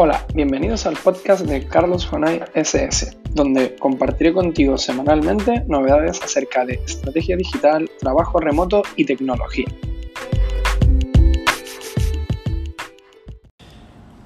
Hola, bienvenidos al podcast de Carlos Jonay SS, donde compartiré contigo semanalmente novedades acerca de estrategia digital, trabajo remoto y tecnología.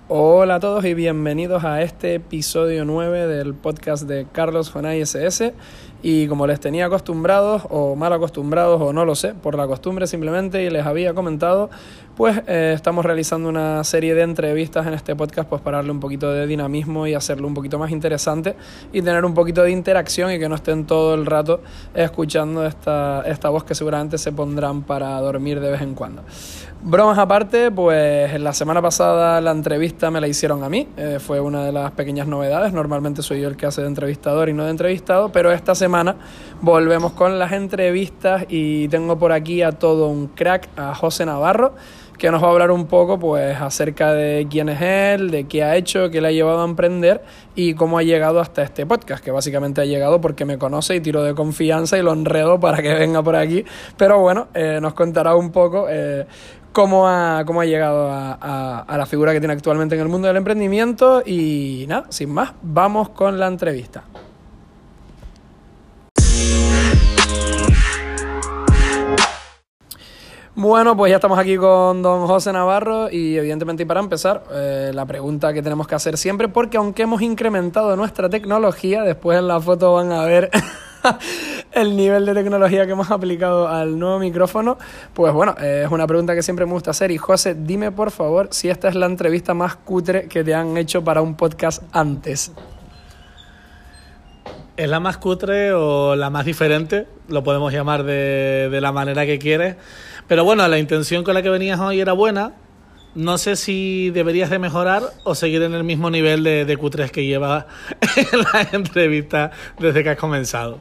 Hola a todos y bienvenidos a este episodio 9 del podcast de Carlos Jonay SS. Y como les tenía acostumbrados o mal acostumbrados o no lo sé, por la costumbre simplemente y les había comentado, pues eh, estamos realizando una serie de entrevistas en este podcast pues para darle un poquito de dinamismo y hacerlo un poquito más interesante y tener un poquito de interacción y que no estén todo el rato escuchando esta, esta voz que seguramente se pondrán para dormir de vez en cuando. Bromas aparte, pues la semana pasada la entrevista me la hicieron a mí, eh, fue una de las pequeñas novedades, normalmente soy yo el que hace de entrevistador y no de entrevistado, pero esta semana volvemos con las entrevistas y tengo por aquí a todo un crack, a José Navarro, que nos va a hablar un poco pues acerca de quién es él, de qué ha hecho, qué le ha llevado a emprender y cómo ha llegado hasta este podcast, que básicamente ha llegado porque me conoce y tiro de confianza y lo enredo para que venga por aquí. Pero bueno, eh, nos contará un poco eh, cómo, ha, llegado a la figura que tiene actualmente en el mundo del emprendimiento y nada, sin más, vamos con la entrevista. Bueno, pues ya estamos aquí con don José Navarro y evidentemente para empezar, eh, la pregunta que tenemos que hacer siempre, porque aunque hemos incrementado nuestra tecnología, después en la foto van a ver el nivel de tecnología que hemos aplicado al nuevo micrófono, pues bueno, eh, es una pregunta que siempre me gusta hacer y José, dime por favor si esta es la entrevista más cutre que te han hecho para un podcast antes. ¿Es la más cutre o la más diferente? Lo podemos llamar de, de la manera que quieres. Pero bueno, la intención con la que venías hoy era buena. No sé si deberías de mejorar o seguir en el mismo nivel de, de Q3 que llevas en la entrevista desde que has comenzado.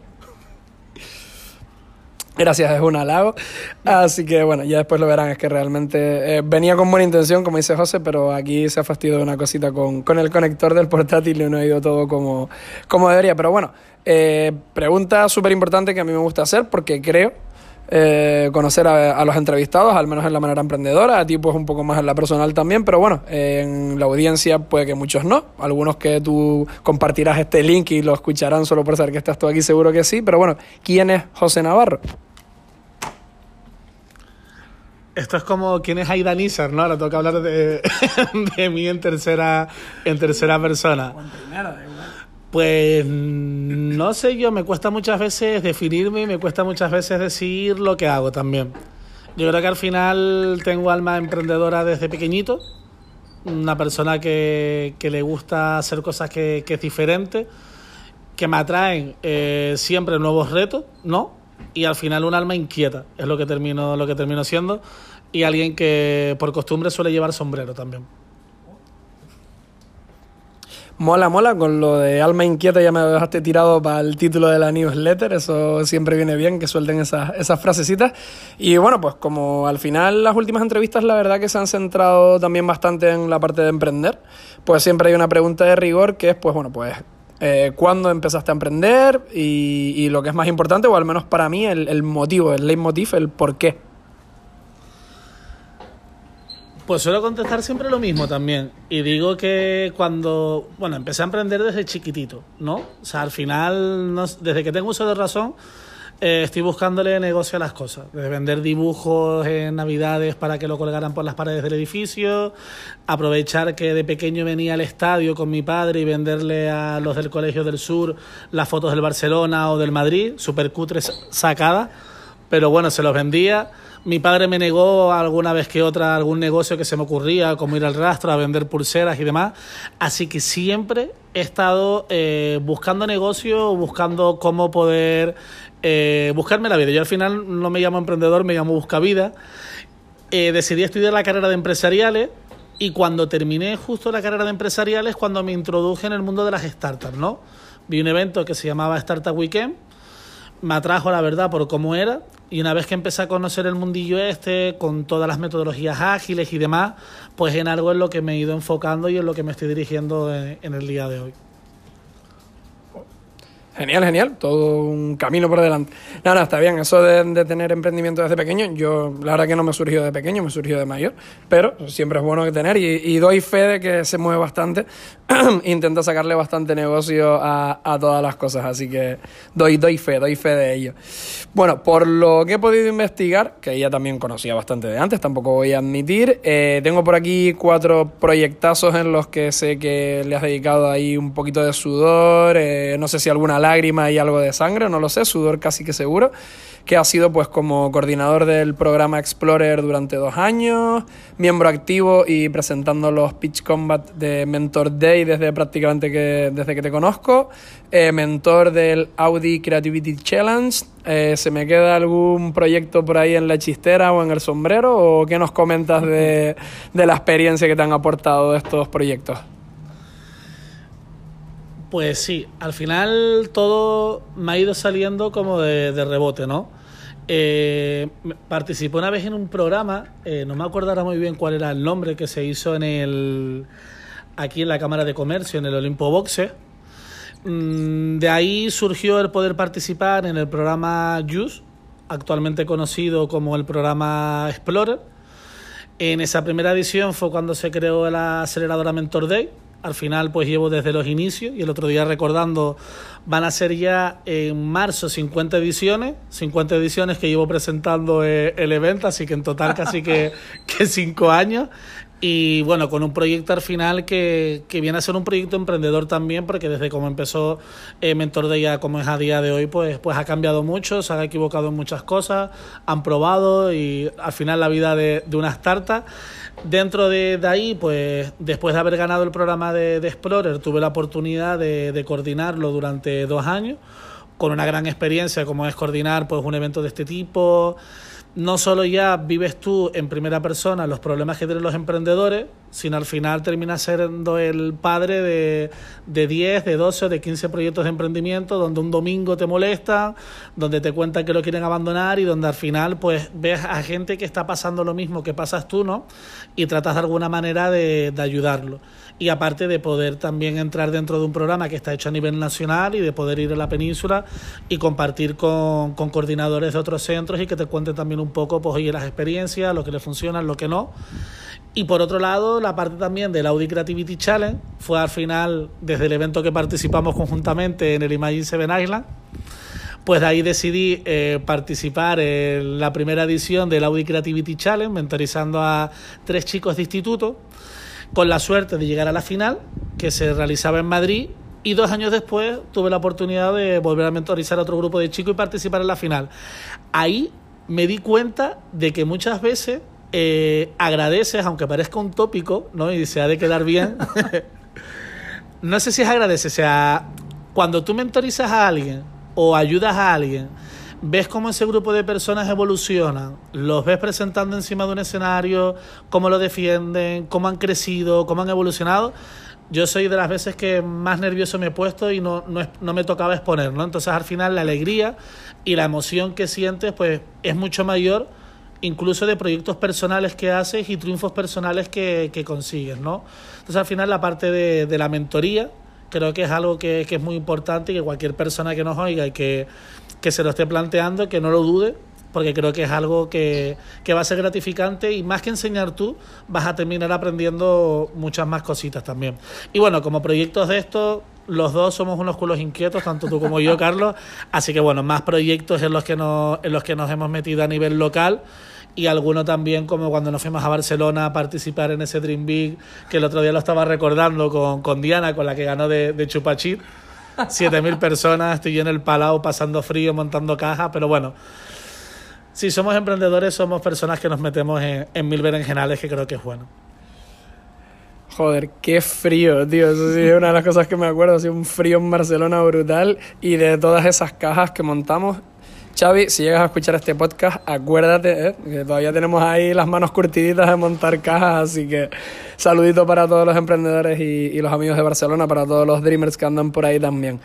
Gracias, es un halago. Así que bueno, ya después lo verán. Es que realmente eh, venía con buena intención, como dice José, pero aquí se ha fastidiado una cosita con, con el conector del portátil y no ha ido todo como, como debería. Pero bueno, eh, pregunta súper importante que a mí me gusta hacer porque creo eh, conocer a, a, los entrevistados, al menos en la manera emprendedora, a ti pues un poco más en la personal también, pero bueno, en la audiencia puede que muchos no, algunos que tú compartirás este link y lo escucharán solo por saber que estás tú aquí, seguro que sí, pero bueno, ¿quién es José Navarro? Esto es como quién es Aida Nizar, ¿no? Ahora toca hablar de, de mí en tercera, en tercera persona. Pues no sé yo, me cuesta muchas veces definirme y me cuesta muchas veces decir lo que hago también. Yo creo que al final tengo alma emprendedora desde pequeñito, una persona que, que le gusta hacer cosas que, que, es diferente, que me atraen eh, siempre nuevos retos, ¿no? Y al final un alma inquieta, es lo que termino, lo que termino siendo, y alguien que por costumbre suele llevar sombrero también. Mola, mola, con lo de alma inquieta ya me dejaste tirado para el título de la newsletter, eso siempre viene bien que suelten esas, esas frasecitas. Y bueno, pues como al final las últimas entrevistas la verdad que se han centrado también bastante en la parte de emprender, pues siempre hay una pregunta de rigor que es pues bueno, pues eh, cuándo empezaste a emprender y, y, lo que es más importante, o al menos para mí, el, el motivo, el leitmotiv, el por qué. Pues suelo contestar siempre lo mismo también. Y digo que cuando, bueno, empecé a emprender desde chiquitito, ¿no? O sea, al final, no, desde que tengo uso de razón, eh, estoy buscándole negocio a las cosas. Desde vender dibujos en Navidades para que lo colgaran por las paredes del edificio, aprovechar que de pequeño venía al estadio con mi padre y venderle a los del Colegio del Sur las fotos del Barcelona o del Madrid, super cutres sacadas, pero bueno, se los vendía mi padre me negó alguna vez que otra algún negocio que se me ocurría, como ir al rastro a vender pulseras y demás. Así que siempre he estado eh, buscando negocio, buscando cómo poder eh, buscarme la vida. Yo al final no me llamo emprendedor, me llamo buscavida. Eh, decidí estudiar la carrera de empresariales y cuando terminé justo la carrera de empresariales, cuando me introduje en el mundo de las startups, ¿no? Vi un evento que se llamaba Startup Weekend me atrajo la verdad por cómo era y una vez que empecé a conocer el mundillo este con todas las metodologías ágiles y demás, pues en algo es lo que me he ido enfocando y en lo que me estoy dirigiendo en, en el día de hoy. Genial, genial, todo un camino por delante. No, no, está bien, eso de, tener emprendimiento desde pequeño, yo la verdad que no me surgió de pequeño, me surgió de mayor, pero siempre es bueno tener y, y doy fe de que se mueve bastante, intenta sacarle bastante negocio a, a, todas las cosas, así que doy, doy fe, doy fe de ello. Bueno, por lo que he podido investigar, que ella también conocía bastante de antes, tampoco voy a admitir, eh, tengo por aquí cuatro proyectazos en los que sé que le has dedicado ahí un poquito de sudor, eh, no sé si alguna lágrima y algo de sangre, no lo sé, sudor casi que seguro, que ha sido pues como coordinador del programa Explorer durante dos años, miembro activo y presentando los Pitch Combat de Mentor Day desde prácticamente que, desde que te conozco, eh, mentor del Audi Creativity Challenge, eh, ¿se me queda algún proyecto por ahí en la chistera o en el sombrero o qué nos comentas de, de la experiencia que te han aportado estos proyectos? Pues sí, al final todo me ha ido saliendo como de, rebote, ¿no? Eh, participé una vez en un programa, eh, no me acuerdo ahora muy bien cuál era el nombre, que se hizo en el aquí en la Cámara de Comercio, en el Olimpo Boxe. Mm, de ahí surgió el poder participar en el programa JUICE, actualmente conocido como el programa Explorer. En esa primera edición fue cuando se creó la aceleradora Mentor Day, al final pues llevo desde los inicios y el otro día recordando van a ser ya en marzo 50 ediciones, 50 ediciones que llevo presentando eh, el evento, así que en total casi que, que cinco años y bueno, con un proyecto al final que, que, viene a ser un proyecto emprendedor también, porque desde como empezó eh, Mentor de ya como es a día de hoy, pues, pues ha cambiado mucho, se ha equivocado en muchas cosas, han probado y al final la vida de, de una startup. Dentro de, de, ahí, pues después de haber ganado el programa de, de Explorer, tuve la oportunidad de, de coordinarlo durante dos años, con una gran experiencia como es coordinar pues un evento de este tipo no solo ya vives tú en primera persona los problemas que tienen los emprendedores, sino al final terminas siendo el padre de, de 10, de 12 o de 15 proyectos de emprendimiento donde un domingo te molestan, donde te cuentan que lo quieren abandonar y donde al final pues ves a gente que está pasando lo mismo que pasas tú, ¿no? Y tratas de alguna manera de, de ayudarlo. Y aparte de poder también entrar dentro de un programa que está hecho a nivel nacional y de poder ir a la península y compartir con, con coordinadores de otros centros y que te cuenten también un poco, pues, las experiencias, lo que le funciona, lo que no. Y por otro lado, la parte también del Audi Creativity Challenge fue al final, desde el evento que participamos conjuntamente en el Imagine Seven Island, pues de ahí decidí eh, participar en la primera edición del Audi Creativity Challenge, mentorizando a tres chicos de instituto, con la suerte de llegar a la final, que se realizaba en Madrid, y dos años después tuve la oportunidad de volver a mentorizar a otro grupo de chicos y participar en la final. Ahí me di cuenta de que muchas veces eh, agradeces, aunque parezca un tópico, ¿no? Y se ha de quedar bien. no sé si es agradecer, o sea, cuando tú mentorizas a alguien o ayudas a alguien, ves cómo ese grupo de personas evolucionan, los ves presentando encima de un escenario, cómo lo defienden, cómo han crecido, cómo han evolucionado. Yo soy de las veces que más nervioso me he puesto y no, no, no me tocaba exponer, ¿no? Entonces al final la alegría y la emoción que sientes pues es mucho mayor incluso de proyectos personales que haces y triunfos personales que, que consigues, ¿no? Entonces al final la parte de, de la mentoría creo que es algo que, que, es muy importante y que cualquier persona que nos oiga y que, que se lo esté planteando, que no lo dude, porque creo que es algo que, que, va a ser gratificante y más que enseñar tú, vas a terminar aprendiendo muchas más cositas también. Y bueno, como proyectos de esto, los dos somos unos culos inquietos, tanto tú como yo, Carlos, así que bueno, más proyectos en los que nos, en los que nos hemos metido a nivel local y alguno también como cuando nos fuimos a Barcelona a participar en ese Dream Big, que el otro día lo estaba recordando con, con Diana, con la que ganó de, de Chupachit. 7.000 personas, estoy en el Palau pasando frío, montando cajas, pero bueno, si somos emprendedores, somos personas que nos metemos en, en mil berenjenales, que creo que es bueno. Joder, qué frío, tío. Eso sí es una de las cosas que me acuerdo. Ha sido un frío en Barcelona brutal. Y de todas esas cajas que montamos, Xavi, si llegas a escuchar este podcast, acuérdate ¿eh? que todavía tenemos ahí las manos curtiditas de montar cajas, así que saludito para todos los emprendedores y, y, los amigos de Barcelona, para todos los dreamers que andan por ahí también.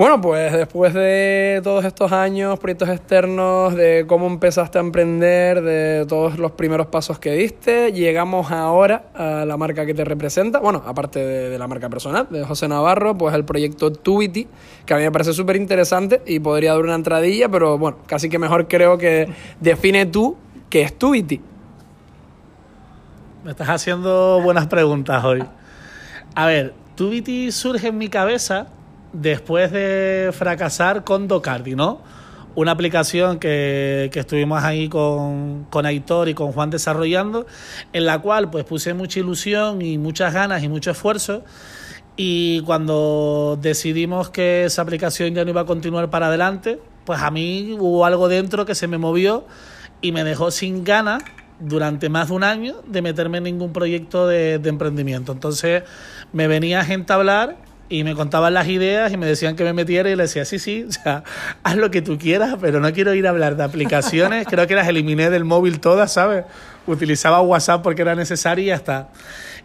Bueno, pues después de todos estos años, proyectos externos, de cómo empezaste a emprender, de todos los primeros pasos que diste, llegamos ahora a la marca que te representa. Bueno, aparte de, la marca personal, de José Navarro, pues el proyecto Tubity, que a mí me parece súper interesante y podría dar una entradilla, pero bueno, casi que mejor creo que define tú qué es Tubity. Me estás haciendo buenas preguntas hoy. A ver, Tubity surge en mi cabeza después de fracasar con Docardi, ¿no? Una aplicación que, que estuvimos ahí con, con, Aitor y con Juan desarrollando, en la cual pues puse mucha ilusión y muchas ganas y mucho esfuerzo. Y cuando decidimos que esa aplicación ya no iba a continuar para adelante, pues a mí hubo algo dentro que se me movió y me dejó sin ganas durante más de un año de meterme en ningún proyecto de, emprendimiento. Entonces me venía gente a hablar y me contaban las ideas y me decían que me metiera y le decía, sí, sí, o sea, haz lo que tú quieras, pero no quiero ir a hablar de aplicaciones, creo que las eliminé del móvil todas, ¿sabes? Utilizaba WhatsApp porque era necesario y ya está.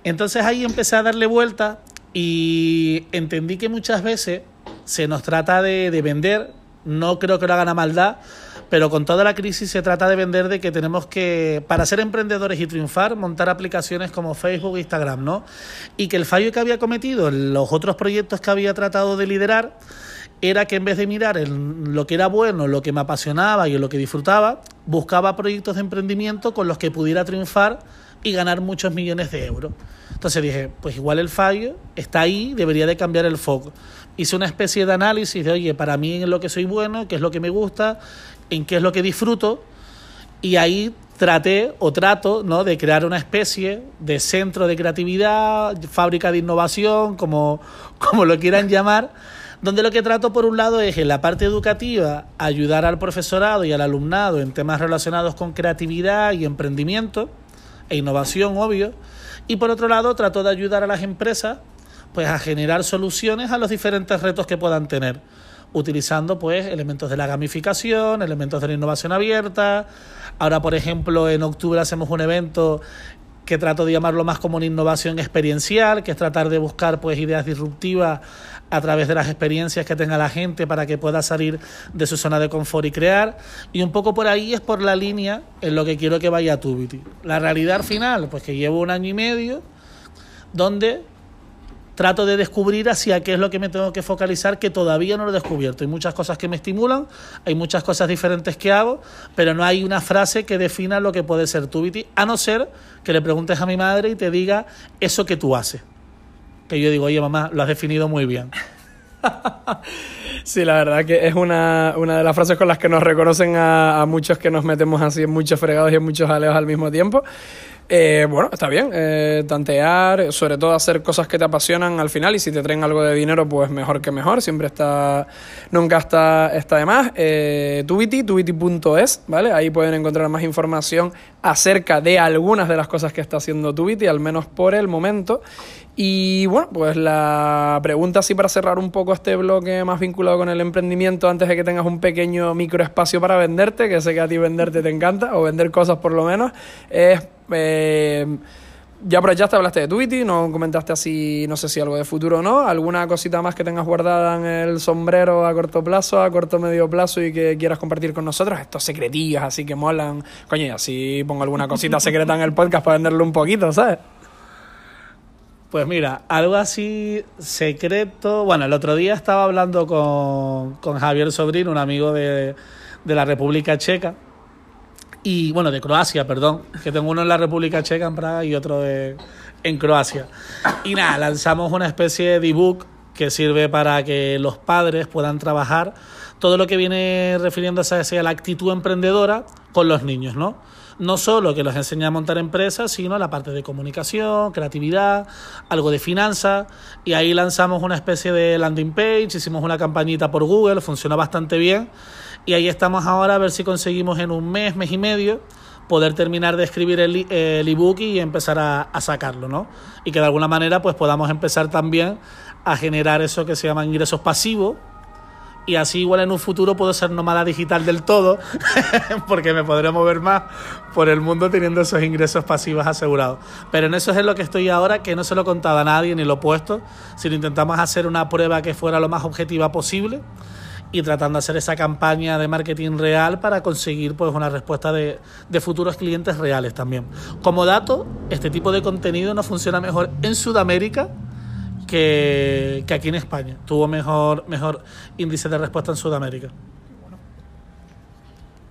Entonces ahí empecé a darle vuelta y entendí que muchas veces se nos trata de, de vender, no creo que lo hagan a maldad, pero con toda la crisis se trata de vender de que tenemos que, para ser emprendedores y triunfar, montar aplicaciones como Facebook Instagram, ¿no? Y que el fallo que había cometido en los otros proyectos que había tratado de liderar era que en vez de mirar en lo que era bueno, lo que me apasionaba y lo que disfrutaba, buscaba proyectos de emprendimiento con los que pudiera triunfar y ganar muchos millones de euros. Entonces dije, pues igual el fallo está ahí, debería de cambiar el foco. Hice una especie de análisis de, oye, para mí en lo que soy bueno, qué es lo que me gusta, en qué es lo que disfruto y ahí traté o trato ¿no? de crear una especie de centro de creatividad, fábrica de innovación, como, como lo quieran llamar, donde lo que trato por un lado es en la parte educativa ayudar al profesorado y al alumnado en temas relacionados con creatividad y emprendimiento e innovación, obvio, y por otro lado trato de ayudar a las empresas pues a generar soluciones a los diferentes retos que puedan tener utilizando pues elementos de la gamificación, elementos de la innovación abierta. Ahora, por ejemplo, en octubre hacemos un evento que trato de llamarlo más como una innovación experiencial, que es tratar de buscar pues ideas disruptivas a través de las experiencias que tenga la gente para que pueda salir de su zona de confort y crear. Y un poco por ahí es por la línea en lo que quiero que vaya Tubity. La realidad final, pues que llevo un año y medio donde trato de descubrir hacia qué es lo que me tengo que focalizar, que todavía no lo he descubierto. Hay muchas cosas que me estimulan, hay muchas cosas diferentes que hago, pero no hay una frase que defina lo que puede ser Tubity, a no ser que le preguntes a mi madre y te diga eso que tú haces. Que yo digo, oye mamá, lo has definido muy bien. Sí, la verdad que es una, una, de las frases con las que nos reconocen a, a muchos que nos metemos así en muchos fregados y en muchos aleos al mismo tiempo. Eh, bueno, está bien, eh, tantear, sobre todo hacer cosas que te apasionan al final y si te traen algo de dinero, pues mejor que mejor, siempre está, nunca está, está de más. Eh, Tubity, tubity.es, ¿vale? Ahí pueden encontrar más información acerca de algunas de las cosas que está haciendo Tubity, al menos por el momento. Y bueno, pues la pregunta así para cerrar un poco este bloque más vinculado con el emprendimiento antes de que tengas un pequeño microespacio para venderte, que sé que a ti venderte te encanta, o vender cosas por lo menos, es... Eh, ya aprovechaste, hablaste de Twitter, no comentaste así, no sé si algo de futuro o no, alguna cosita más que tengas guardada en el sombrero a corto plazo, a corto medio plazo y que quieras compartir con nosotros, estos secretillos así que molan, coño, y así pongo alguna cosita secreta en el podcast para venderlo un poquito, ¿sabes? Pues mira, algo así secreto. Bueno, el otro día estaba hablando con, con Javier Sobrín, un amigo de, de, la República Checa. Y bueno, de Croacia, perdón. Que tengo uno en la República Checa, en Praga, y otro de, en Croacia. Y nada, lanzamos una especie de ebook que sirve para que los padres puedan trabajar todo lo que viene refiriéndose a la actitud emprendedora con los niños, ¿no? No solo que los enseña a montar empresas, sino la parte de comunicación, creatividad, algo de finanzas. Y ahí lanzamos una especie de landing page, hicimos una campañita por Google, funcionó bastante bien. Y ahí estamos ahora a ver si conseguimos en un mes, mes y medio, poder terminar de escribir el, ebook y empezar a, a, sacarlo, ¿no? Y que de alguna manera pues podamos empezar también a generar eso que se llama ingresos pasivos y así igual en un futuro puedo ser nómada digital del todo, porque me podré mover más por el mundo teniendo esos ingresos pasivos asegurados. Pero en eso es en lo que estoy ahora, que no se lo he contado a nadie ni lo he puesto, sino intentamos hacer una prueba que fuera lo más objetiva posible y tratando de hacer esa campaña de marketing real para conseguir pues una respuesta de, de, futuros clientes reales también. Como dato, este tipo de contenido no funciona mejor en Sudamérica que, que aquí en España. Tuvo mejor, mejor índice de respuesta en Sudamérica.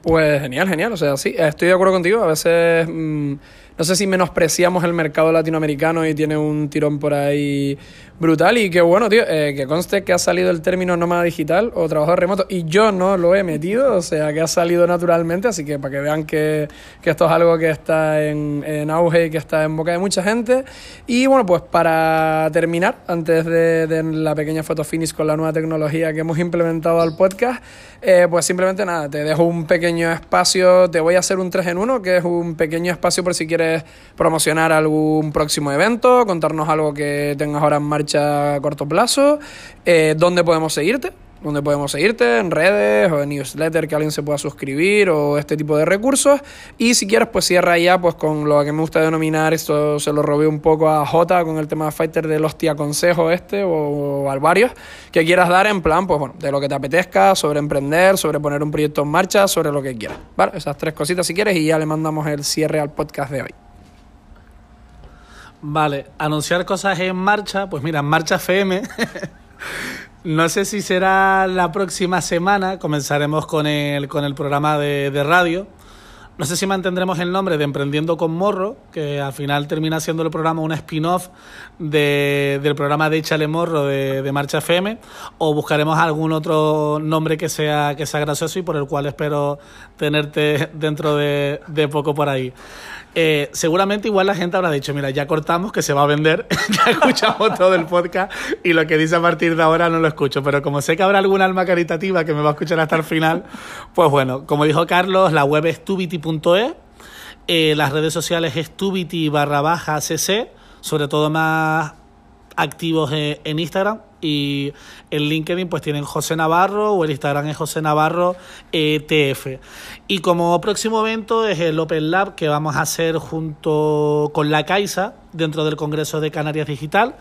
Pues genial, genial. O sea, sí, estoy de acuerdo contigo. A veces mmm, no sé si menospreciamos el mercado latinoamericano y tiene un tirón por ahí brutal. Y que bueno, tío, eh, que conste que ha salido el término nómada digital o trabajador remoto y yo no lo he metido, o sea, que ha salido naturalmente. Así que para que vean que, que esto es algo que está en, en, auge y que está en boca de mucha gente. Y bueno, pues para terminar, antes de, la pequeña foto finish con la nueva tecnología que hemos implementado al podcast, eh, pues simplemente nada, te dejo un pequeño espacio, te voy a hacer un 3 en 1, que es un pequeño espacio por si quieres promocionar algún próximo evento, contarnos algo que tengas ahora en marcha a corto plazo, eh, dónde podemos seguirte, dónde podemos seguirte, en redes o en newsletter que alguien se pueda suscribir o este tipo de recursos. Y si quieres, pues cierra ya pues con lo que me gusta denominar, esto se lo robé un poco a J con el tema de Fighter del hostia consejo este o, o al varios, que quieras dar en plan, pues bueno, de lo que te apetezca, sobre emprender, sobre poner un proyecto en marcha, sobre lo que quieras. ¿Vale? Esas tres cositas si quieres y ya le mandamos el cierre al podcast de hoy. Vale, anunciar cosas en marcha, pues mira, en Marcha FM. no sé si será la próxima semana, comenzaremos con el, con el programa de, de radio. No sé si mantendremos el nombre de Emprendiendo con Morro, que al final termina siendo el programa un spin-off de, del programa de Échale Morro de, de, Marcha FM, o buscaremos algún otro nombre que sea, que sea gracioso y por el cual espero tenerte dentro de, de poco por ahí. Eh, seguramente igual la gente habrá dicho, mira, ya cortamos que se va a vender, ya escuchamos todo el podcast y lo que dice a partir de ahora no lo escucho, pero como sé que habrá algún alma caritativa que me va a escuchar hasta el final, pues bueno, como dijo Carlos, la web es tubity.es, eh, las redes sociales es tubity barra baja cc, sobre todo más activos en Instagram y en LinkedIn pues tienen José Navarro o el Instagram es José Navarro ETF. Y como próximo evento es el Open Lab que vamos a hacer junto con la Caixa dentro del Congreso de Canarias Digital.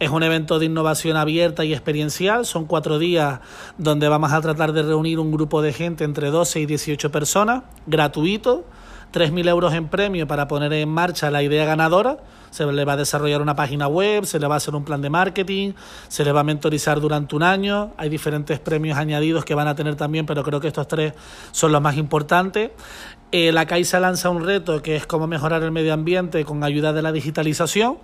Es un evento de innovación abierta y experiencial. Son cuatro días donde vamos a tratar de reunir un grupo de gente entre 12 y 18 personas, gratuito 3.000 euros en premio para poner en marcha la idea ganadora. Se le va a desarrollar una página web, se le va a hacer un plan de marketing, se le va a mentorizar durante un año. Hay diferentes premios añadidos que van a tener también, pero creo que estos tres son los más importantes. Eh, la Caixa lanza un reto que es cómo mejorar el medio ambiente con ayuda de la digitalización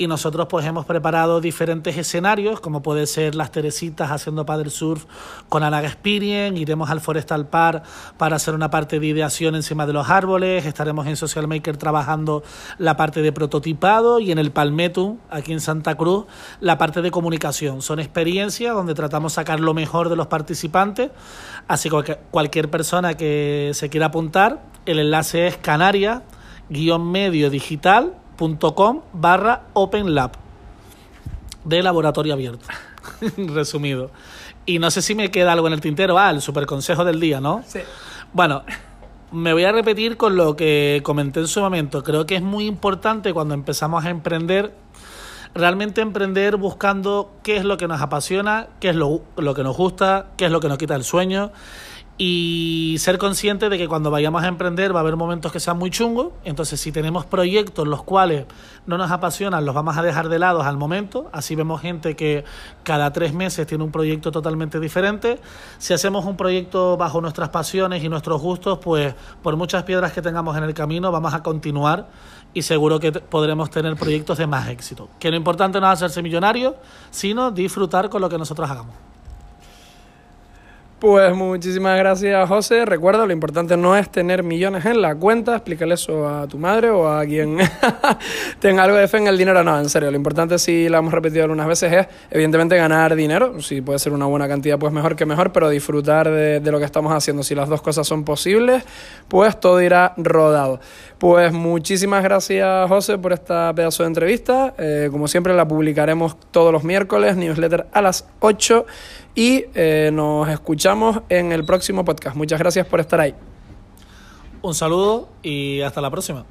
y nosotros pues hemos preparado diferentes escenarios, como puede ser las Teresitas haciendo paddle surf con Anaga Experience, iremos al Forestal Park para hacer una parte de ideación encima de los árboles, estaremos en Social Maker trabajando la parte de prototipado y en el Palmetum, aquí en Santa Cruz, la parte de comunicación. Son experiencias donde tratamos sacar lo mejor de los participantes, así que cualquier persona que se quiera apuntar, el enlace es canaria-medio digital com barra Open Lab de laboratorio abierto. Resumido. Y no sé si me queda algo en el tintero. Ah, el super consejo del día, ¿no? Sí. Bueno, me voy a repetir con lo que comenté en su momento. Creo que es muy importante cuando empezamos a emprender, realmente emprender buscando qué es lo que nos apasiona, qué es lo, lo que nos gusta, qué es lo que nos quita el sueño y ser consciente de que cuando vayamos a emprender va a haber momentos que sean muy chungos, entonces si tenemos proyectos los cuales no nos apasionan, los vamos a dejar de lado al momento, así vemos gente que cada tres meses tiene un proyecto totalmente diferente, si hacemos un proyecto bajo nuestras pasiones y nuestros gustos, pues por muchas piedras que tengamos en el camino vamos a continuar y seguro que podremos tener proyectos de más éxito. Que lo importante no es hacerse millonario, sino disfrutar con lo que nosotros hagamos. Pues muchísimas gracias, José. Recuerda, lo importante no es tener millones en la cuenta, explícale eso a tu madre o a quien tenga algo de fe en el dinero. No, en serio, lo importante, si lo hemos repetido algunas veces, es evidentemente ganar dinero. Si puede ser una buena cantidad, pues mejor que mejor, pero disfrutar de, lo que estamos haciendo. Si las dos cosas son posibles, pues todo irá rodado. Pues muchísimas gracias, José, por esta pedazo de entrevista. Eh, como siempre, la publicaremos todos los miércoles, newsletter a las 8 y eh, nos escuchamos en el próximo podcast. Muchas gracias por estar ahí. Un saludo y hasta la próxima.